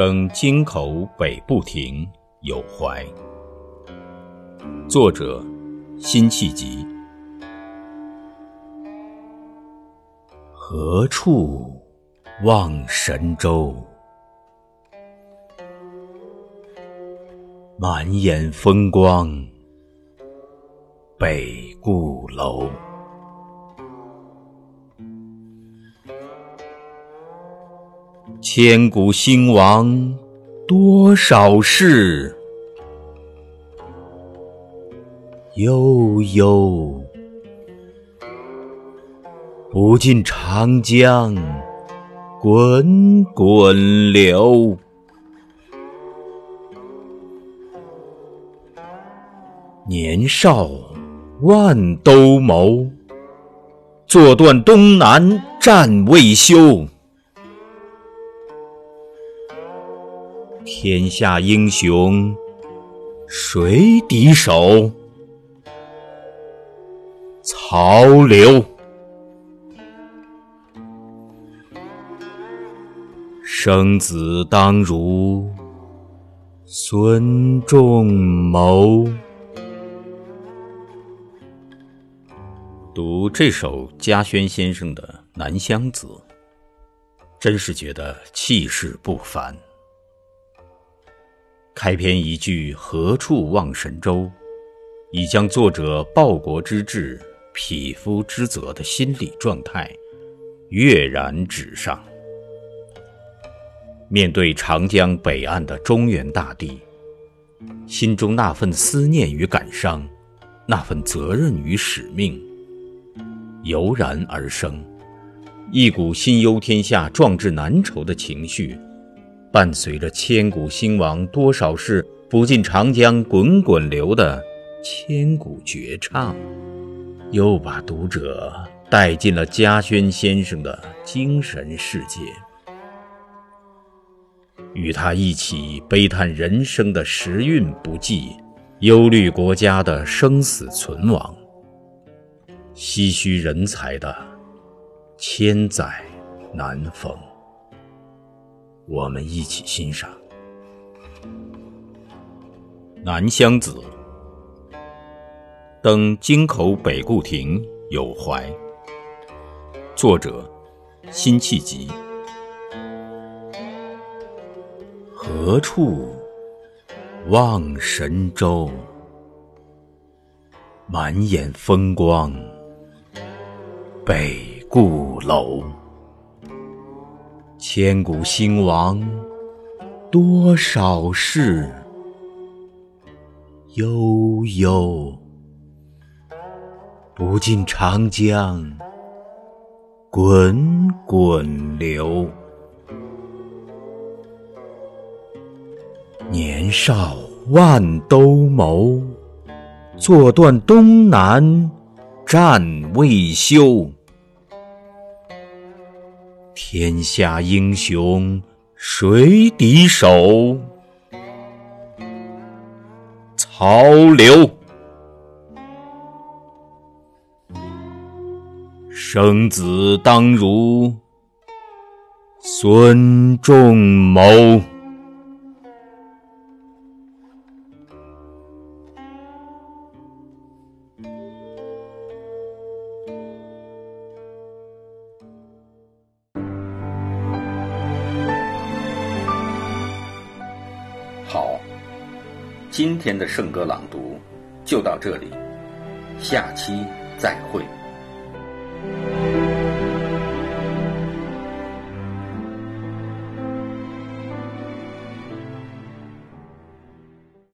登京口北部亭有怀，作者辛弃疾。何处望神州？满眼风光北固楼。千古兴亡多少事，悠悠不尽长江滚滚流。年少万兜鍪，坐断东南战未休。天下英雄谁敌手？曹刘。生子当如孙仲谋。读这首家轩先生的《南乡子》，真是觉得气势不凡。开篇一句“何处望神州”，已将作者报国之志、匹夫之责的心理状态跃然纸上。面对长江北岸的中原大地，心中那份思念与感伤，那份责任与使命，油然而生，一股心忧天下、壮志难酬的情绪。伴随着“千古兴亡多少事，不尽长江滚滚流”的千古绝唱，又把读者带进了嘉轩先生的精神世界，与他一起悲叹人生的时运不济，忧虑国家的生死存亡，唏嘘人才的千载难逢。我们一起欣赏《南乡子》。登京口北固亭有怀，作者辛弃疾。何处望神州？满眼风光北固楼。千古兴亡多少事，悠悠不尽长江滚滚流。年少万兜鍪，坐断东南战未休。天下英雄谁敌手？曹刘。生子当如孙仲谋。今天的圣歌朗读就到这里，下期再会。